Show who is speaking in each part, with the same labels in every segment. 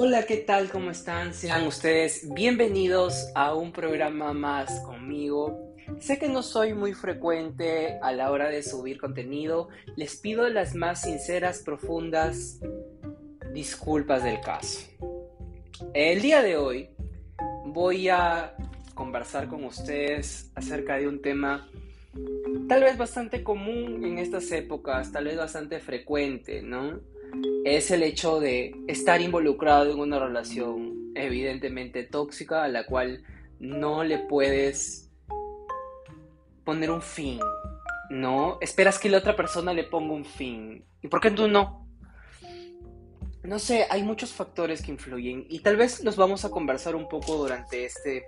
Speaker 1: Hola, ¿qué tal? ¿Cómo están? Sean ustedes bienvenidos a un programa más conmigo. Sé que no soy muy frecuente a la hora de subir contenido. Les pido las más sinceras, profundas disculpas del caso. El día de hoy voy a conversar con ustedes acerca de un tema tal vez bastante común en estas épocas, tal vez bastante frecuente, ¿no? Es el hecho de estar involucrado en una relación evidentemente tóxica a la cual no le puedes poner un fin, ¿no? Esperas que la otra persona le ponga un fin. ¿Y por qué tú no? No sé, hay muchos factores que influyen y tal vez los vamos a conversar un poco durante este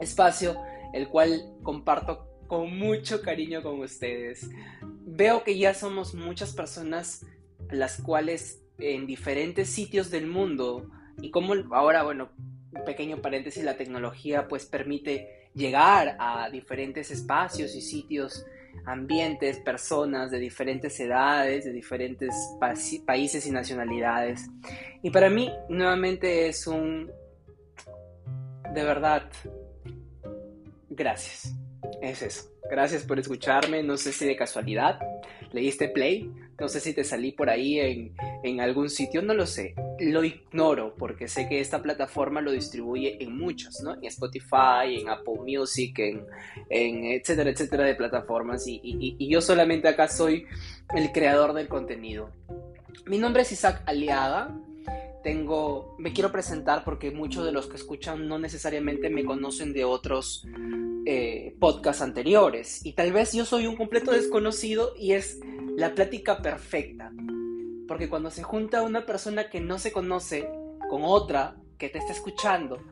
Speaker 1: espacio, el cual comparto con mucho cariño con ustedes. Veo que ya somos muchas personas las cuales en diferentes sitios del mundo y como ahora, bueno, un pequeño paréntesis, la tecnología pues permite llegar a diferentes espacios y sitios, ambientes, personas de diferentes edades, de diferentes países y nacionalidades. Y para mí nuevamente es un, de verdad, gracias. Es eso. Gracias por escucharme. No sé si de casualidad leíste play. No sé si te salí por ahí en, algún sitio. No lo sé. Lo ignoro porque sé que esta plataforma lo distribuye en muchos, ¿no? En Spotify, en Apple Music, en, etcétera, etcétera de plataformas. Y, y yo solamente acá soy el creador del contenido. Mi nombre es Isaac Aliaga tengo, me quiero presentar porque muchos de los que escuchan no necesariamente me conocen de otros eh, podcasts anteriores y tal vez yo soy un completo desconocido y es la plática perfecta. Porque cuando se junta una persona que no se conoce con otra que te está escuchando,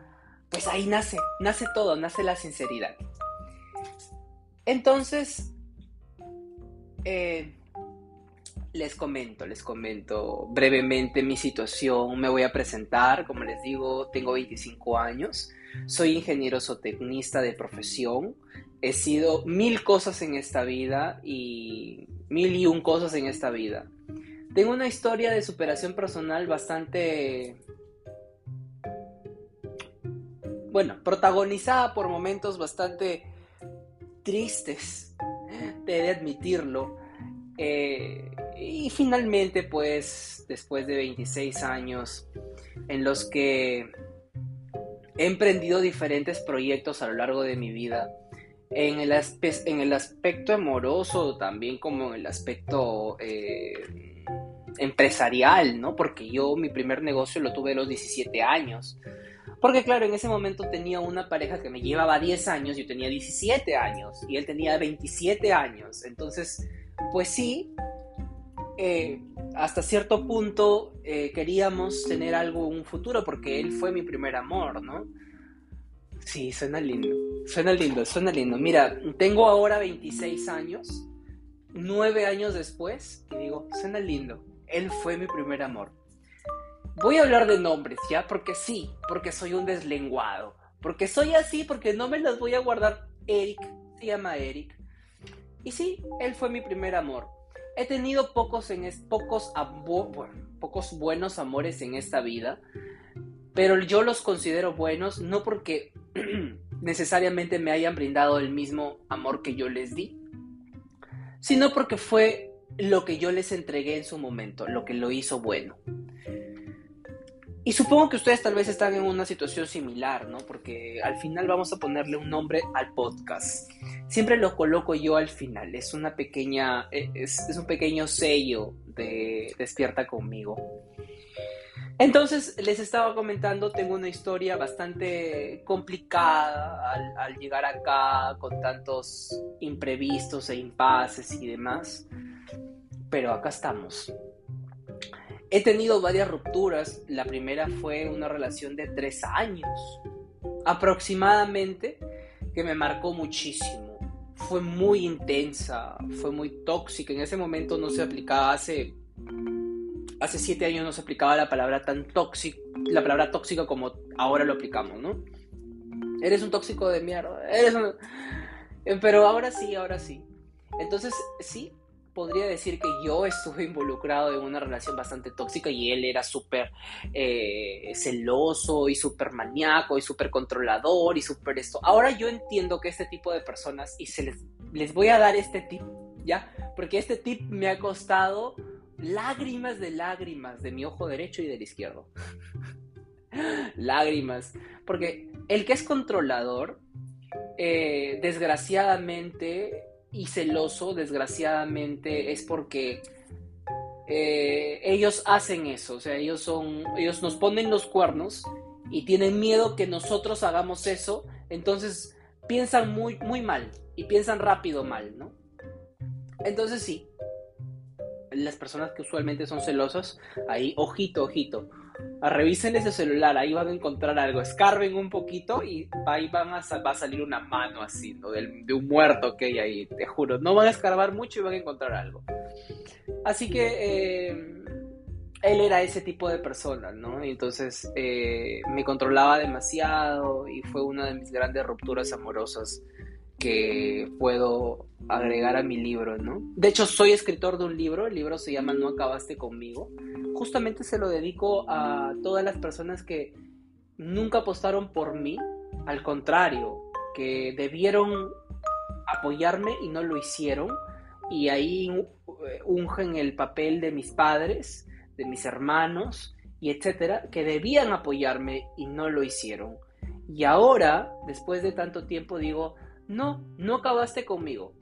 Speaker 1: pues ahí nace, nace todo, nace la sinceridad. Entonces, eh, les comento, les comento brevemente mi situación. Me voy a presentar, como les digo, tengo 25 años, soy ingeniero zootecnista de profesión. He sido mil cosas en esta vida y mil y un cosas en esta vida. Tengo una historia de superación personal bastante, bueno, protagonizada por momentos bastante tristes, he de admitirlo. Eh, y finalmente, pues, después de 26 años en los que he emprendido diferentes proyectos a lo largo de mi vida, en el, en el aspecto amoroso, también como en el aspecto eh, empresarial, ¿no? Porque yo mi primer negocio lo tuve a los 17 años. Porque claro, en ese momento tenía una pareja que me llevaba 10 años, yo tenía 17 años y él tenía 27 años. Entonces, pues sí, eh, hasta cierto punto eh, queríamos tener algo, un futuro, porque él fue mi primer amor, ¿no? Sí, suena lindo, suena lindo, suena lindo. Mira, tengo ahora 26 años, 9 años después, y digo, suena lindo, él fue mi primer amor. Voy a hablar de nombres, ¿ya? Porque sí, porque soy un deslenguado, porque soy así, porque no me las voy a guardar. Eric, se llama Eric. Y sí, él fue mi primer amor. He tenido pocos, en pocos, pocos buenos amores en esta vida, pero yo los considero buenos no porque necesariamente me hayan brindado el mismo amor que yo les di, sino porque fue lo que yo les entregué en su momento, lo que lo hizo bueno. Y supongo que ustedes tal vez están en una situación similar, ¿no? Porque al final vamos a ponerle un nombre al podcast. Siempre lo coloco yo al final. Es una pequeña, e, es, un pequeño sello de Despierta conmigo. Entonces, les estaba comentando, tengo una historia bastante complicada al, llegar acá con tantos imprevistos e impases y demás. Pero acá estamos. He tenido varias rupturas. La primera fue una relación de tres años, aproximadamente, que me marcó muchísimo. Fue muy intensa, fue muy tóxica. En ese momento no se aplicaba, hace, hace siete años no se aplicaba la palabra tan tóxica, la palabra tóxica como ahora lo aplicamos, ¿no? Eres un tóxico de mierda, eres un... Pero ahora sí, ahora sí. Entonces, sí, podría decir que yo estuve involucrado en una relación bastante tóxica y él era súper eh, celoso y súper maníaco y súper controlador y súper esto. Ahora yo entiendo que este tipo de personas, y se les, les voy a dar este tip, ¿ya? Porque este tip me ha costado lágrimas de lágrimas de mi ojo derecho y del izquierdo. lágrimas. Porque el que es controlador, eh, desgraciadamente, y celoso, desgraciadamente, es porque eh, ellos hacen eso. O sea, ellos son. Ellos nos ponen los cuernos y tienen miedo que nosotros hagamos eso. Entonces piensan muy, muy mal. Y piensan rápido mal, ¿no? Entonces sí, las personas que usualmente son celosas, ahí, ojito, ojito. Revisen ese celular, ahí van a encontrar algo. Escarben un poquito y ahí van a, va a salir una mano así, ¿no? De, un muerto que hay ahí, te juro. No van a escarbar mucho y van a encontrar algo. Así que eh, él era ese tipo de persona, ¿no? entonces eh, me controlaba demasiado y fue una de mis grandes rupturas amorosas que puedo agregar a mi libro, ¿no? De hecho, soy escritor de un libro, el libro se llama No acabaste conmigo. Justamente se lo dedico a todas las personas que nunca apostaron por mí, al contrario, que debieron apoyarme y no lo hicieron. Y ahí ungen el papel de mis padres, de mis hermanos y etcétera, que debían apoyarme y no lo hicieron. Y ahora, después de tanto tiempo, digo, no, no acabaste conmigo.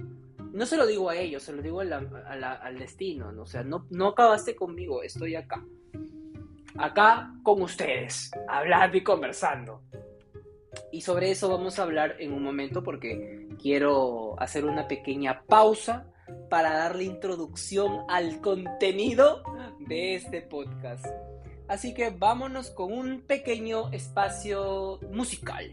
Speaker 1: No se lo digo a ellos, se lo digo al destino, ¿no? o sea, no, no acabaste conmigo, estoy acá. Acá con ustedes, hablando y conversando. Y sobre eso vamos a hablar en un momento porque quiero hacer una pequeña pausa para darle introducción al contenido de este podcast. Así que vámonos con un pequeño espacio musical.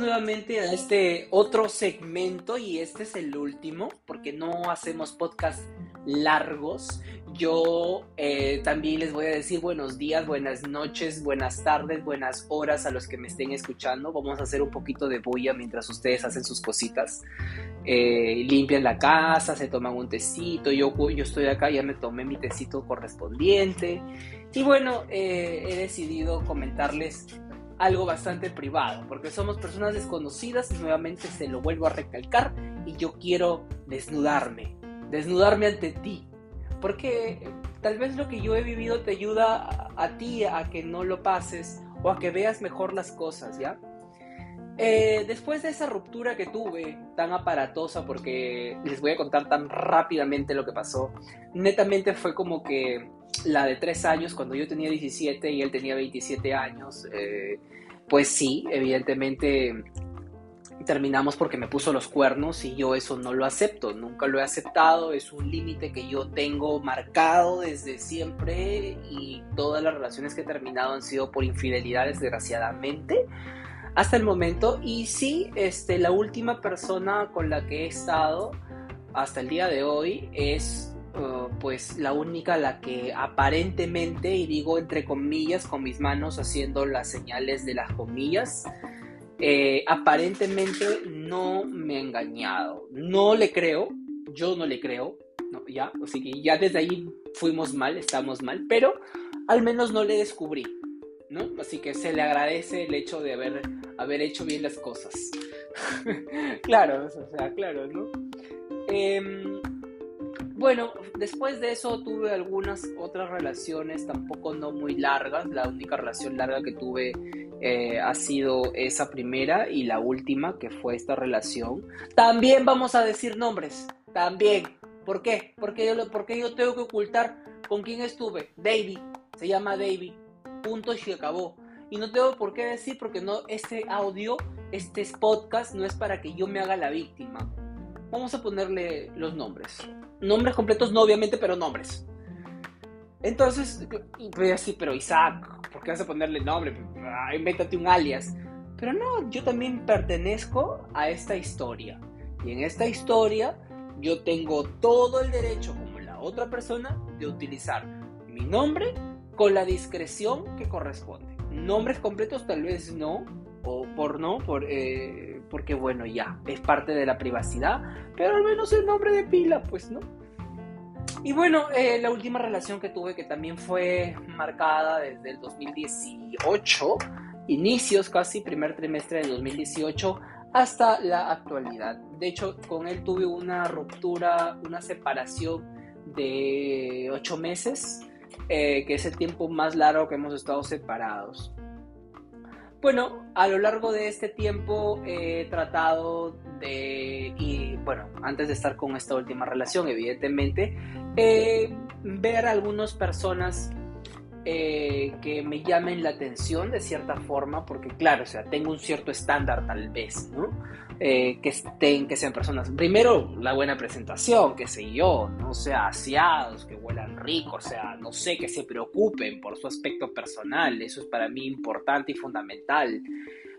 Speaker 1: Nuevamente a este otro segmento y este es el último porque no hacemos podcast largos. Yo eh, también les voy a decir buenos días, buenas noches, buenas tardes, buenas horas a los que me estén escuchando. Vamos a hacer un poquito de bulla mientras ustedes hacen sus cositas. Eh, limpian la casa, se toman un tecito. Yo, yo estoy acá, ya me tomé mi tecito correspondiente. Y bueno, eh, he decidido comentarles algo bastante privado, porque somos personas desconocidas y nuevamente se lo vuelvo a recalcar y yo quiero desnudarme, desnudarme ante ti, porque tal vez lo que yo he vivido te ayuda a, ti a que no lo pases o a que veas mejor las cosas, ¿ya? Eh, después de esa ruptura que tuve, tan aparatosa, porque les voy a contar tan rápidamente lo que pasó, netamente fue como que la de tres años, cuando yo tenía 17 y él tenía 27 años, eh, pues sí, evidentemente terminamos porque me puso los cuernos y yo eso no lo acepto, nunca lo he aceptado, es un límite que yo tengo marcado desde siempre y todas las relaciones que he terminado han sido por infidelidades desgraciadamente hasta el momento. Y sí, este, la última persona con la que he estado hasta el día de hoy es Uh, pues la única la que aparentemente, y digo entre comillas, con mis manos haciendo las señales de las comillas, eh, aparentemente no me ha engañado. No le creo, yo no le creo, ya, así que ya desde ahí fuimos mal, estamos mal, pero al menos no le descubrí, ¿no? Así que se le agradece el hecho de haber, haber hecho bien las cosas. claro, o sea, claro, ¿no? Eh, bueno, después de eso tuve algunas otras relaciones, tampoco no muy largas. La única relación larga que tuve eh, ha sido esa primera y la última, que fue esta relación. También vamos a decir nombres, también. ¿Por qué? Porque yo, porque yo tengo que ocultar con quién estuve. David, se llama David. Punto y se acabó. Y no tengo por qué decir porque no, este audio, este podcast no es para que yo me haga la víctima. Vamos a ponerle los nombres. Nombres completos, no obviamente, pero nombres. Entonces, voy así, pero Isaac, ¿por qué vas a ponerle nombre? Ah, invéntate un alias. Pero no, yo también pertenezco a esta historia. Y en esta historia yo tengo todo el derecho, como la otra persona, de utilizar mi nombre con la discreción que corresponde. Nombres completos tal vez no, o por no, por, eh, porque bueno, ya, es parte de la privacidad, pero al menos el nombre de pila, pues no. Y bueno, eh, la última relación que tuve que también fue marcada desde el 2018, inicios casi, primer trimestre del 2018, hasta la actualidad. De hecho, con él tuve una ruptura, una separación de ocho meses, eh, que es el tiempo más largo que hemos estado separados. Bueno, a lo largo de este tiempo he tratado de, y bueno, antes de estar con esta última relación, evidentemente, eh, ver a algunas personas eh, que me llamen la atención de cierta forma, porque claro, o sea, tengo un cierto estándar tal vez, ¿no? Eh, que estén, que sean personas, primero la buena presentación, que sé yo, no sea aseados, que huelan rico, o sea, no sé, que se preocupen por su aspecto personal, eso es para mí importante y fundamental.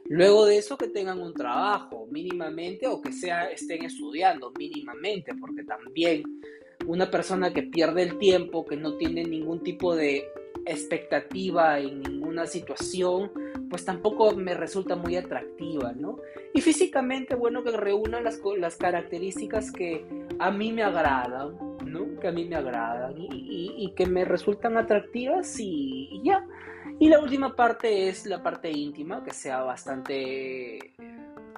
Speaker 1: Luego de eso que tengan un trabajo mínimamente o que sea estén estudiando mínimamente, porque también una persona que pierde el tiempo, que no tiene ningún tipo de expectativa en ninguna situación, pues tampoco me resulta muy atractiva, ¿no? Y físicamente, bueno, que reúnan las, las características que a mí me agradan, ¿no? Que a mí me agradan y, que me resultan atractivas y, ya. Y la última parte es la parte íntima, que sea bastante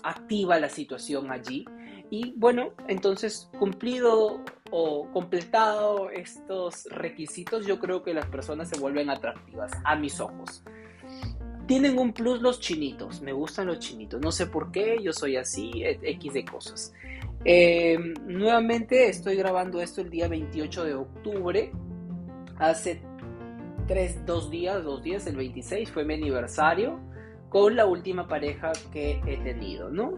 Speaker 1: activa la situación allí. Y bueno, entonces cumplido o completado estos requisitos, yo creo que las personas se vuelven atractivas a mis ojos. Tienen un plus los chinitos, me gustan los chinitos, no sé por qué, yo soy así, X de cosas. Eh, nuevamente estoy grabando esto el día 28 de octubre, hace tres, dos días, dos días, el 26 fue mi aniversario con la última pareja que he tenido, ¿no?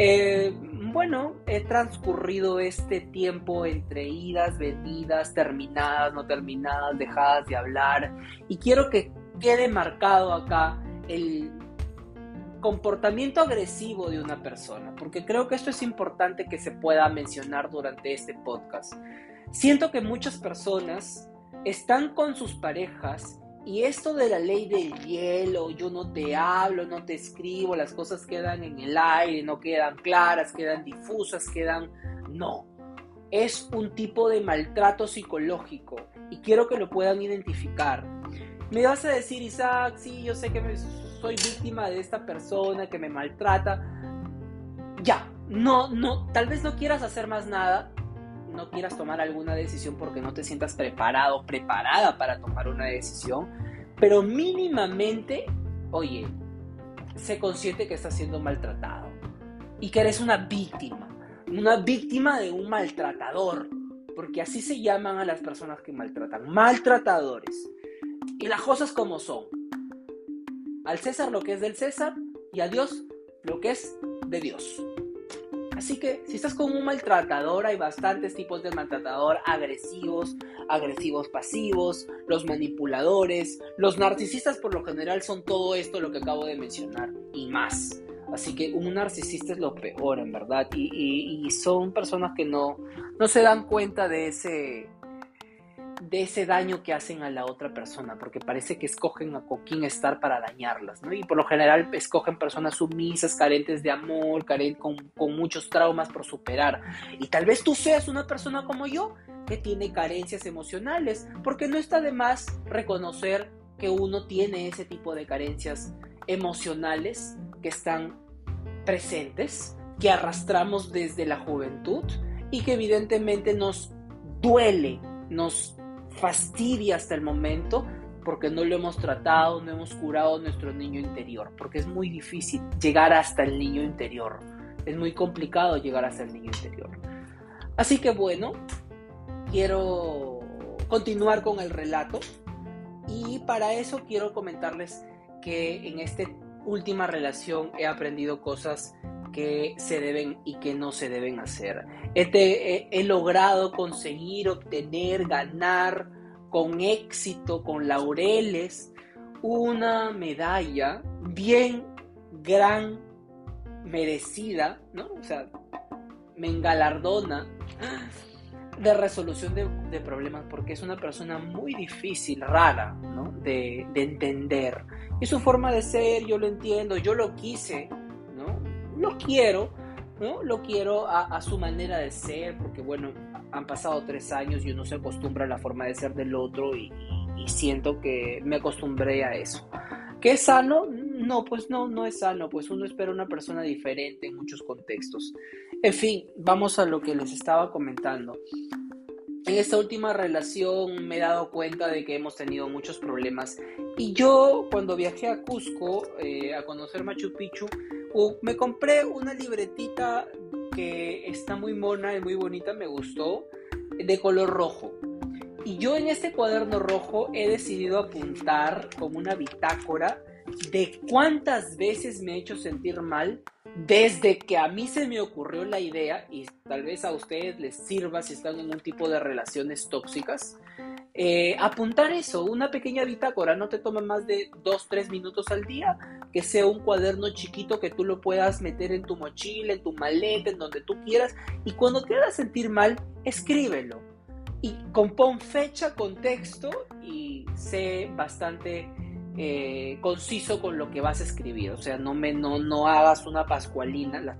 Speaker 1: Eh, bueno, he transcurrido este tiempo entre idas, venidas, terminadas, no terminadas, dejadas de hablar y quiero que quede marcado acá el comportamiento agresivo de una persona, porque creo que esto es importante que se pueda mencionar durante este podcast. Siento que muchas personas están con sus parejas y esto de la ley del hielo, yo no te hablo, no te escribo, las cosas quedan en el aire, no quedan claras, quedan difusas, quedan... No, es un tipo de maltrato psicológico y quiero que lo puedan identificar. Me vas a decir, Isaac, sí, yo sé que soy víctima de esta persona que me maltrata. Ya, no, no, tal vez no quieras hacer más nada, no quieras tomar alguna decisión porque no te sientas preparado, preparada para tomar una decisión, pero mínimamente, oye, sé consciente que estás siendo maltratado y que eres una víctima, una víctima de un maltratador, porque así se llaman a las personas que maltratan, maltratadores. Y las cosas como son. Al César lo que es del César y a Dios lo que es de Dios. Así que si estás con un maltratador, hay bastantes tipos de maltratador agresivos, agresivos pasivos, los manipuladores, los narcisistas por lo general son todo esto lo que acabo de mencionar y más. Así que un narcisista es lo peor, en verdad, y, son personas que no, no se dan cuenta de ese, de ese daño que hacen a la otra persona, porque parece que escogen a con quién estar para dañarlas, ¿no? Y por lo general escogen personas sumisas, carentes de amor, con, con muchos traumas por superar. Y tal vez tú seas una persona como yo, que tiene carencias emocionales, porque no está de más reconocer que uno tiene ese tipo de carencias emocionales que están presentes, que arrastramos desde la juventud y que evidentemente nos duele, nos fastidia hasta el momento porque no lo hemos tratado, no hemos curado nuestro niño interior, porque es muy difícil llegar hasta el niño interior, es muy complicado llegar hasta el niño interior. Así que bueno, quiero continuar con el relato y para eso quiero comentarles que en esta última relación he aprendido cosas que se deben y que no se deben hacer. He, he, logrado conseguir, obtener, ganar con éxito, con laureles, una medalla bien gran, merecida, ¿no? O sea, me engalardona de resolución de, problemas porque es una persona muy difícil, rara, ¿no? De, de, entender. Y su forma de ser, yo lo entiendo, yo lo quise. Lo quiero, ¿no? Lo quiero a, su manera de ser, porque bueno, han pasado tres años y uno se acostumbra a la forma de ser del otro y, siento que me acostumbré a eso. ¿Qué es sano? No, pues no, no es sano, pues uno espera una persona diferente en muchos contextos. En fin, vamos a lo que les estaba comentando. En esta última relación me he dado cuenta de que hemos tenido muchos problemas y yo cuando viajé a Cusco eh, a conocer Machu Picchu me compré una libretita que está muy mona y muy bonita, me gustó, de color rojo. Y yo en este cuaderno rojo he decidido apuntar como una bitácora de cuántas veces me he hecho sentir mal desde que a mí se me ocurrió la idea, y tal vez a ustedes les sirva si están en un tipo de relaciones tóxicas, eh, apuntar eso, una pequeña bitácora, no te toma más de 2-3 minutos al día, que sea un cuaderno chiquito que tú lo puedas meter en tu mochila, en tu maleta, en donde tú quieras, y cuando te hagas sentir mal, escríbelo y compón fecha, contexto y sé bastante eh, conciso con lo que vas a escribir. O sea, no, me, no, no hagas una pascualina, las,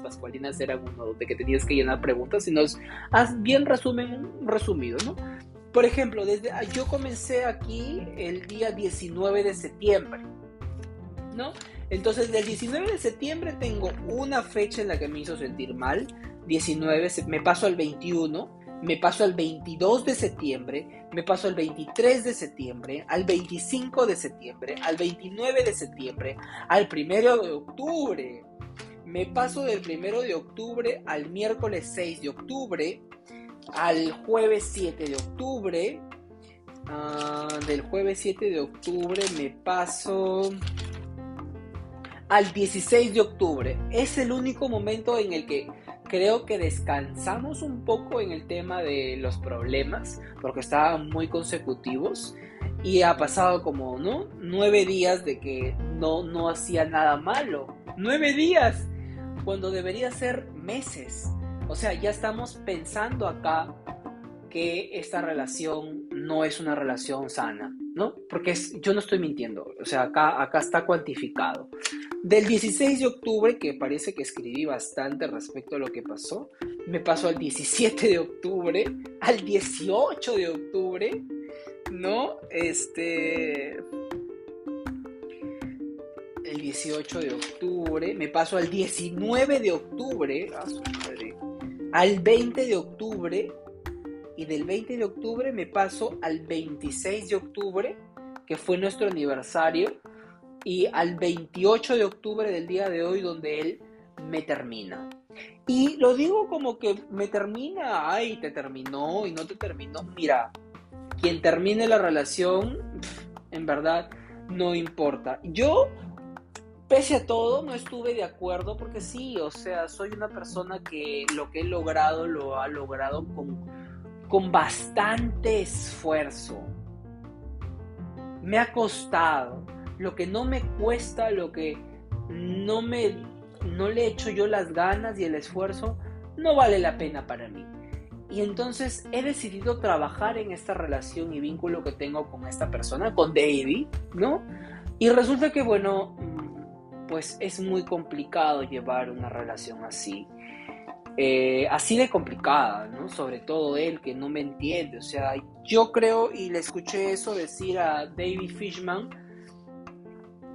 Speaker 1: pascualinas eran uno de que tenías que llenar preguntas, sino haz bien resumen, resumido, ¿no? Por ejemplo, desde, yo comencé aquí el día 19 de septiembre, ¿no? Entonces, del 19 de septiembre tengo una fecha en la que me hizo sentir mal, 19, me paso al 21, me paso al 22 de septiembre, me paso al 23 de septiembre, al 25 de septiembre, al 29 de septiembre, al 1 de octubre. Me paso del 1 de octubre al miércoles 6 de octubre, al jueves 7 de octubre. Ah, del jueves 7 de octubre me paso al 16 de octubre. Es el único momento en el que creo que descansamos un poco en el tema de los problemas, porque estaban muy consecutivos y ha pasado como, ¿no? Nueve días de que no, no hacía nada malo. Nueve días, cuando debería ser meses. O sea, ya estamos pensando acá que esta relación no es una relación sana, ¿no? Porque yo no estoy mintiendo, o sea, acá, acá está cuantificado. Del 16 de octubre, que parece que escribí bastante respecto a lo que pasó, me pasó al 17 de octubre, al 18 de octubre, ¿no? Este... El 18 de octubre, me paso al 19 de octubre, al 20 de octubre, y del 20 de octubre me paso al 26 de octubre, que fue nuestro aniversario, y al 28 de octubre del día de hoy donde él me termina. Y lo digo como que me termina, ay, te terminó y no te terminó. Mira, quien termine la relación, en verdad, no importa. Yo, pese a todo, no estuve de acuerdo porque sí, o sea, soy una persona que lo que he logrado lo ha logrado con, con bastante esfuerzo. Me ha costado lo que no me cuesta, lo que no me no le echo yo las ganas y el esfuerzo, no vale la pena para mí. Y entonces he decidido trabajar en esta relación y vínculo que tengo con esta persona, con David, ¿no? Y resulta que, bueno, pues es muy complicado llevar una relación así. Eh, así de complicada, ¿no? Sobre todo él que no me entiende. O sea, yo creo, y le escuché eso decir a David Fishman,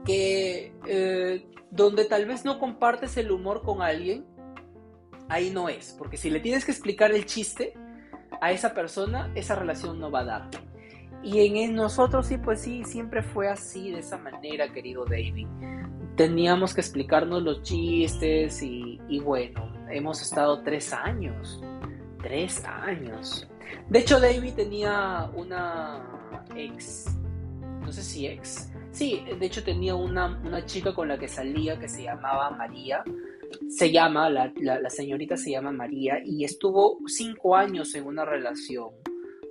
Speaker 1: que eh, donde tal vez no compartes el humor con alguien, ahí no es, porque si le tienes que explicar el chiste a esa persona, esa relación no va a dar. Y en nosotros sí, pues sí, siempre fue así, de esa manera, querido David. Teníamos que explicarnos los chistes y, bueno, hemos estado tres años, tres años. De hecho, David tenía una ex, no sé si ex, Sí, de hecho tenía una, chica con la que salía que se llamaba María. Se llama, la, señorita se llama María y estuvo cinco años en una relación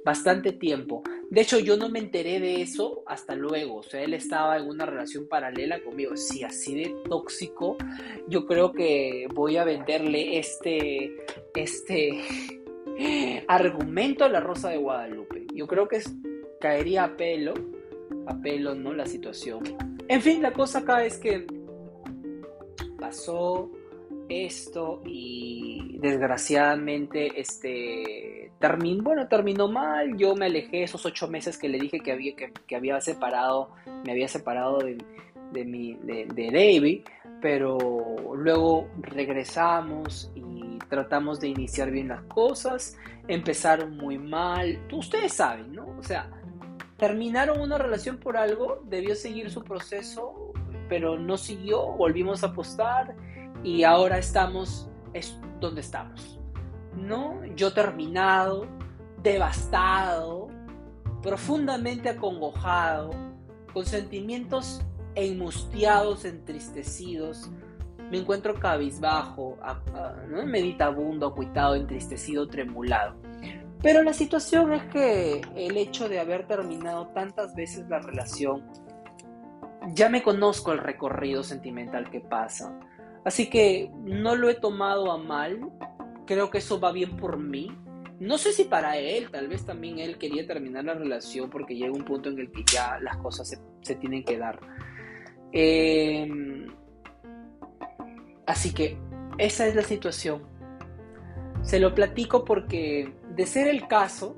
Speaker 1: bastante tiempo. De hecho, yo no me enteré de eso hasta luego. O sea, él estaba en una relación paralela conmigo. Si así de tóxico, yo creo que voy a venderle este, este argumento a la Rosa de Guadalupe. Yo creo que caería a pelo, a pelo, ¿no? La situación. En fin, la cosa acá es que pasó esto y desgraciadamente este terminó, bueno, terminó mal, yo me alejé esos ocho meses que le dije que había, que, había separado, me había separado de, de, mi, de, de David, pero luego regresamos y tratamos de iniciar bien las cosas, empezaron muy mal, ustedes saben, ¿no? O sea, terminaron una relación por algo, debió seguir su proceso, pero no siguió, volvimos a apostar y ahora estamos es donde estamos. ¿No? Yo terminado, devastado, profundamente acongojado, con sentimientos enmustiados, entristecidos. Me encuentro cabizbajo, ¿no? meditabundo, acuitado, entristecido, tremulado. Pero la situación es que el hecho de haber terminado tantas veces la relación, ya me conozco el recorrido sentimental que pasa. Así que no lo he tomado a mal, creo que eso va bien por mí. No sé si para él, tal vez también él quería terminar la relación porque llega un punto en el que ya las cosas se, tienen que dar. Em, así que esa es la situación. Se lo platico porque de ser el caso,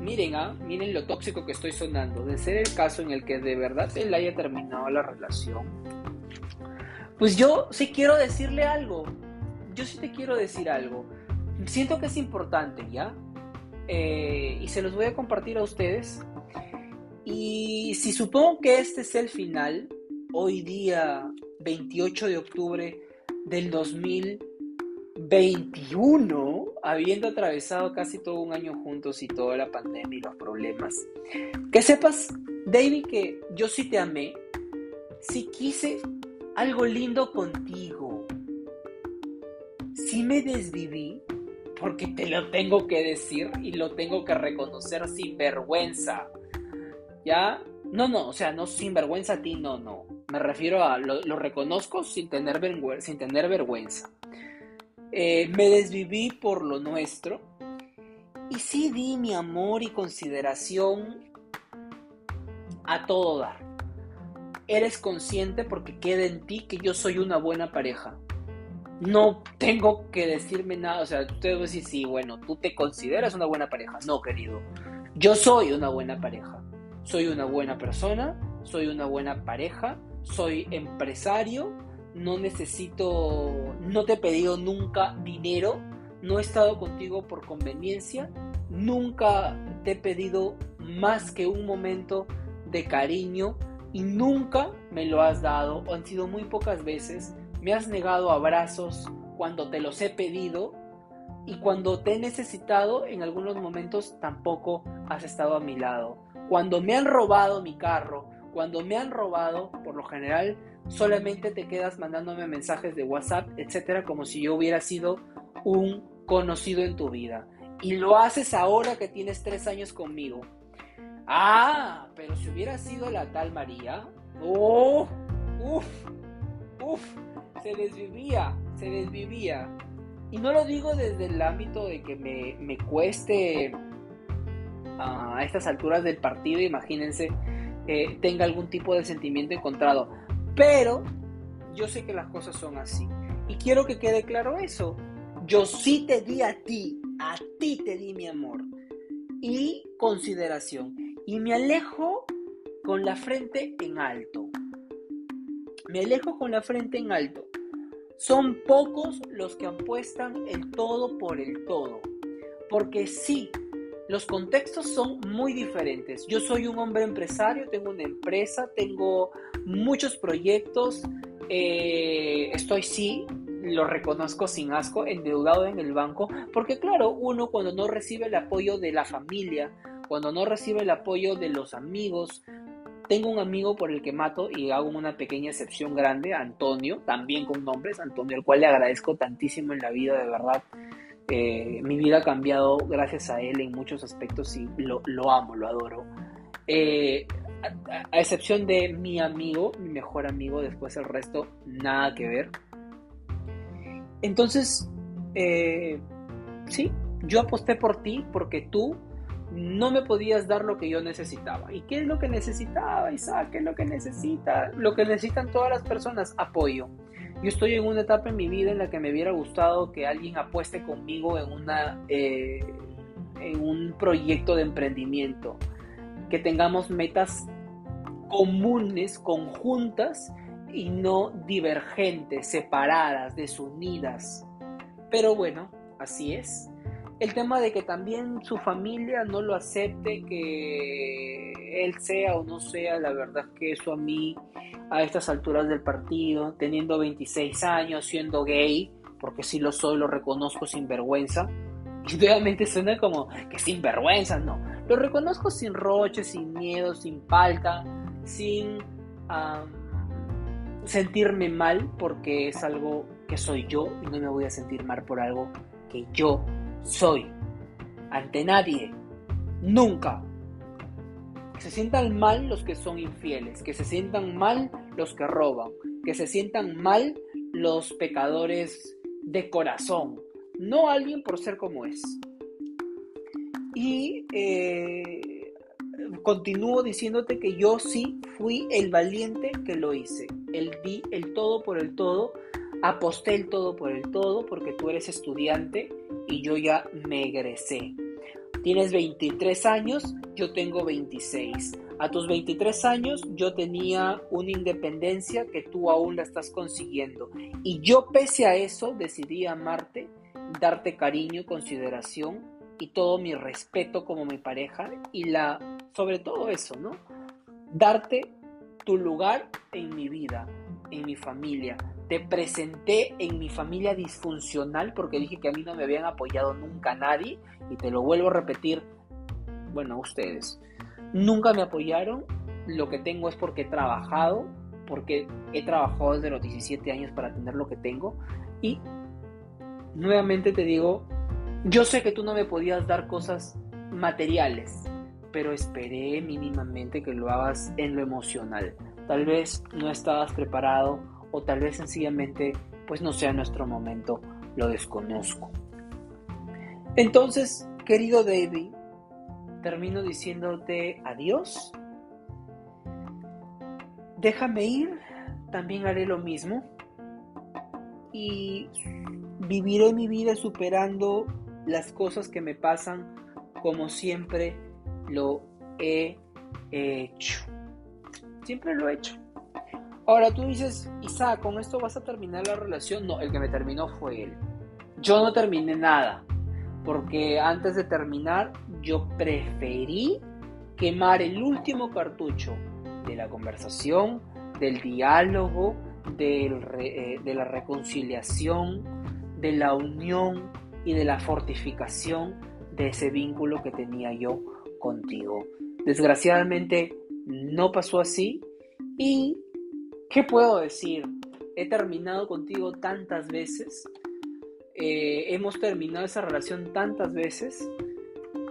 Speaker 1: miren, ah, miren lo tóxico que estoy sonando, de ser el caso en el que de verdad él haya terminado la relación, pues yo sí quiero decirle algo. Yo sí te quiero decir algo. Siento que es importante, ¿ya? Eh, y se los voy a compartir a ustedes. Y si supongo que este es el final, hoy día 28 de octubre del 2021, habiendo atravesado casi todo un año juntos y toda la pandemia y los problemas, que sepas, David, que yo sí te amé, sí quise algo lindo contigo. Si me desviví, porque te lo tengo que decir y lo tengo que reconocer sin vergüenza. ¿Ya? No, no, o sea, no sin vergüenza a ti, no, no. Me refiero a lo, reconozco sin tener, vergüenza, sin tener vergüenza. Eh, me desviví por lo nuestro y sí di mi amor y consideración a todo dar eres consciente porque queda en ti que yo soy una buena pareja. No tengo que decirme nada, o sea, va a decir, sí, bueno, tú te consideras una buena pareja. No, querido, yo soy una buena pareja. Soy una buena persona, soy una buena pareja, soy empresario, no necesito, no te he pedido nunca dinero, no he estado contigo por conveniencia, nunca te he pedido más que un momento de cariño, y nunca me lo has dado o han sido muy pocas veces. Me has negado abrazos cuando te los he pedido y cuando te he necesitado en algunos momentos tampoco has estado a mi lado. Cuando me han robado mi carro, cuando me han robado, por lo general, solamente te quedas mandándome mensajes de WhatsApp, etcétera, como si yo hubiera sido un conocido en tu vida. Y lo haces ahora que tienes tres años conmigo. Ah, pero si hubiera sido la tal María, ¡oh! ¡Uf! ¡Uf! Se desvivía, se desvivía. Y no lo digo desde el ámbito de que me, cueste a estas alturas del partido, imagínense, tenga algún tipo de sentimiento encontrado. Pero yo sé que las cosas son así. Y quiero que quede claro eso. Yo sí te di a ti, a ti te di mi amor y consideración y me alejo con la frente en alto. Me alejo con la frente en alto. Son pocos los que apuestan el todo por el todo. Porque sí, los contextos son muy diferentes. Yo soy un hombre empresario, tengo una empresa, tengo muchos proyectos. Eh, estoy sí, lo reconozco sin asco, endeudado en el banco. Porque claro, uno cuando no recibe el apoyo de la familia, cuando no recibe el apoyo de los amigos. Tengo un amigo por el que mato y hago una pequeña excepción grande, Antonio, también con nombres, Antonio, al cual le agradezco tantísimo en la vida, de verdad. Eh, mi vida ha cambiado gracias a él en muchos aspectos y lo, amo, lo adoro. Eh, a, excepción de mi amigo, mi mejor amigo, después el resto, nada que ver. Entonces, eh, sí, yo aposté por ti porque tú no me podías dar lo que yo necesitaba. ¿Y qué es lo que necesitaba, Isaac? ¿Qué es lo que necesita? Lo que necesitan todas las personas, apoyo. Yo estoy en una etapa en mi vida en la que me hubiera gustado que alguien apueste conmigo en, una, eh, en un proyecto de emprendimiento, que tengamos metas comunes, conjuntas y no divergentes, separadas, desunidas. Pero bueno, así es. El tema de que también su familia no lo acepte, que él sea o no sea, la verdad es que eso a mí a estas alturas del partido, teniendo 26 años, siendo gay, porque si lo soy, lo reconozco sin vergüenza. Y obviamente suena como que sin vergüenza, no. Lo reconozco sin roche, sin miedo, sin palca, sin sentirme mal porque es algo que soy yo y no me voy a sentir mal por algo que yo soy. Ante nadie. Nunca que se sientan mal los que son infieles, que se sientan mal los que roban, que se sientan mal los pecadores de corazón, no alguien por ser como es. Y eh, continúo diciéndote que yo sí fui el valiente que lo hice, el di el todo por el todo, aposté el todo por el todo porque tú eres estudiante y yo ya me egresé. Tienes 23 años, yo tengo 26. A tus 23 años yo tenía una independencia que tú aún la estás consiguiendo. Y yo pese a eso decidí amarte, darte cariño, consideración y todo mi respeto como mi pareja y la, sobre todo eso, ¿no? Darte tu lugar en mi vida, en mi familia, te presenté en mi familia disfuncional porque dije que a mí no me habían apoyado nunca nadie y te lo vuelvo a repetir, bueno, ustedes, nunca me apoyaron, lo que tengo es porque he trabajado, porque he trabajado desde los 17 años para tener lo que tengo y nuevamente te digo, yo sé que tú no me podías dar cosas materiales, pero esperé mínimamente que lo hagas en lo emocional. Tal vez no estabas preparado o tal vez sencillamente pues no sea nuestro momento, lo desconozco. Entonces, querido David, termino diciéndote adiós. Déjame ir, también haré lo mismo y viviré mi vida superando las cosas que me pasan como siempre lo he hecho. Siempre lo he hecho. Ahora tú dices, Isaac, ¿con esto vas a terminar la relación? No, el que me terminó fue él. Yo no terminé nada, porque antes de terminar yo preferí quemar el último cartucho de la conversación, del diálogo, eh, de la reconciliación, de la unión y de la fortificación de ese vínculo que tenía yo contigo. Desgraciadamente no pasó así y ¿Qué puedo decir? He terminado contigo tantas veces, eh, hemos terminado esa relación tantas veces,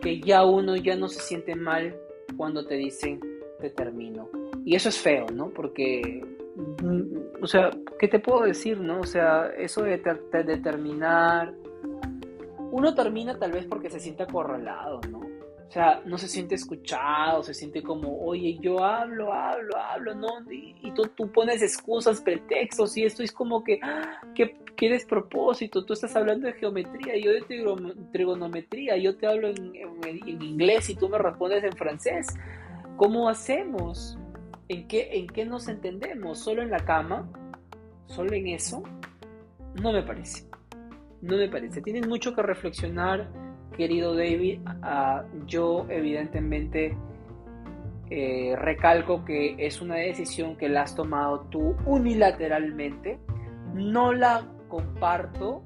Speaker 1: que ya uno ya no se siente mal cuando te dicen te termino. Y eso es feo, ¿no? Porque, mm, o sea, ¿qué te puedo decir, no? O sea, eso de, de terminar, uno termina tal vez porque se siente acorralado, ¿no? O sea, no se siente escuchado, se siente como, oye, yo hablo, hablo, hablo, ¿no? Y, tú, pones excusas, pretextos, y esto es como que, ah, ¿qué, qué despropósito? Tú estás hablando de geometría, yo de trigonometría, yo te hablo en, en, inglés y tú me respondes en francés. ¿Cómo hacemos? ¿En qué, ¿En qué nos entendemos? ¿Solo en la cama? ¿Solo en eso? No me parece. No me parece. Tienes mucho que reflexionar querido David, ah, yo evidentemente eh, recalco que es una decisión que la has tomado tú unilateralmente. No la comparto,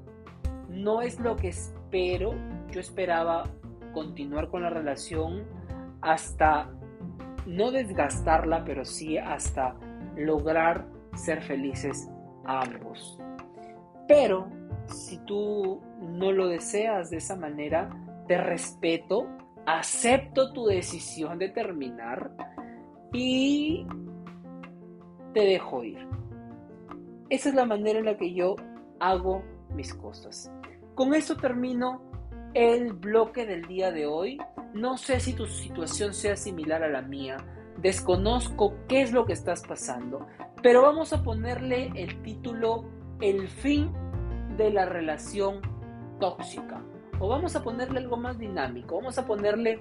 Speaker 1: no es lo que espero. Yo esperaba continuar con la relación hasta no desgastarla, pero sí hasta lograr ser felices ambos. Pero si tú no lo deseas de esa manera, te respeto, acepto tu decisión de terminar y te dejo ir. Esa es la manera en la que yo hago mis cosas. Con esto termino el bloque del día de hoy. No sé si tu situación sea similar a la mía. Desconozco qué es lo que estás pasando. Pero vamos a ponerle el título El fin de la relación tóxica. O vamos a ponerle algo más dinámico. Vamos a ponerle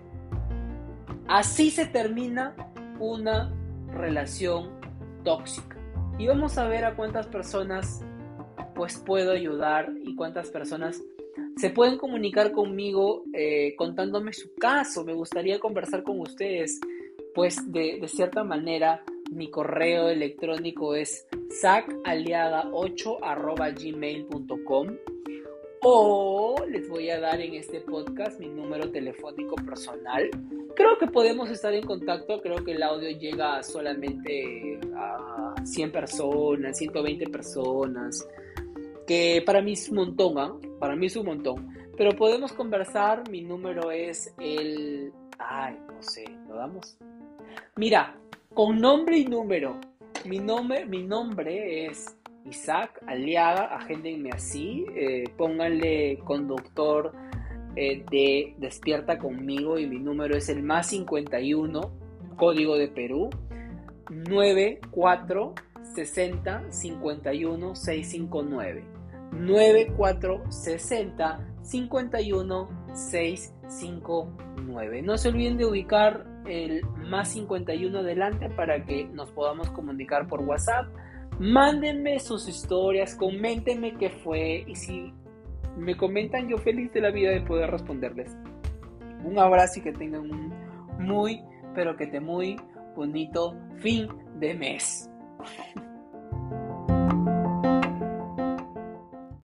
Speaker 1: Así se termina una relación tóxica. Y vamos a ver a cuántas personas pues puedo ayudar y cuántas personas se pueden comunicar conmigo eh, contándome su caso. Me gustaría conversar con ustedes, pues de, cierta manera mi correo electrónico es sacaliaga8 gmail.com o les voy a dar en este podcast mi número telefónico personal. Creo que podemos estar en contacto, creo que el audio llega solamente a 100 personas, 120 personas que para mí es un montón, ¿ah? Para mí es un montón. Pero podemos conversar, mi número es el... Ay, no sé, ¿lo damos? Mira, con nombre y número. Mi nombre, mi nombre es Isaac Aliaga, agéndenme así, eh, pónganle conductor eh, de Despierta conmigo y mi número es el más 51, código de Perú, 94 60 51 659. 9460 51 659. No se olviden de ubicar el más 51 adelante para que nos podamos comunicar por WhatsApp. Mándenme sus historias, coméntenme qué fue y si me comentan yo feliz de la vida de poder responderles. Un abrazo y que tengan un muy, pero que te muy bonito fin de mes.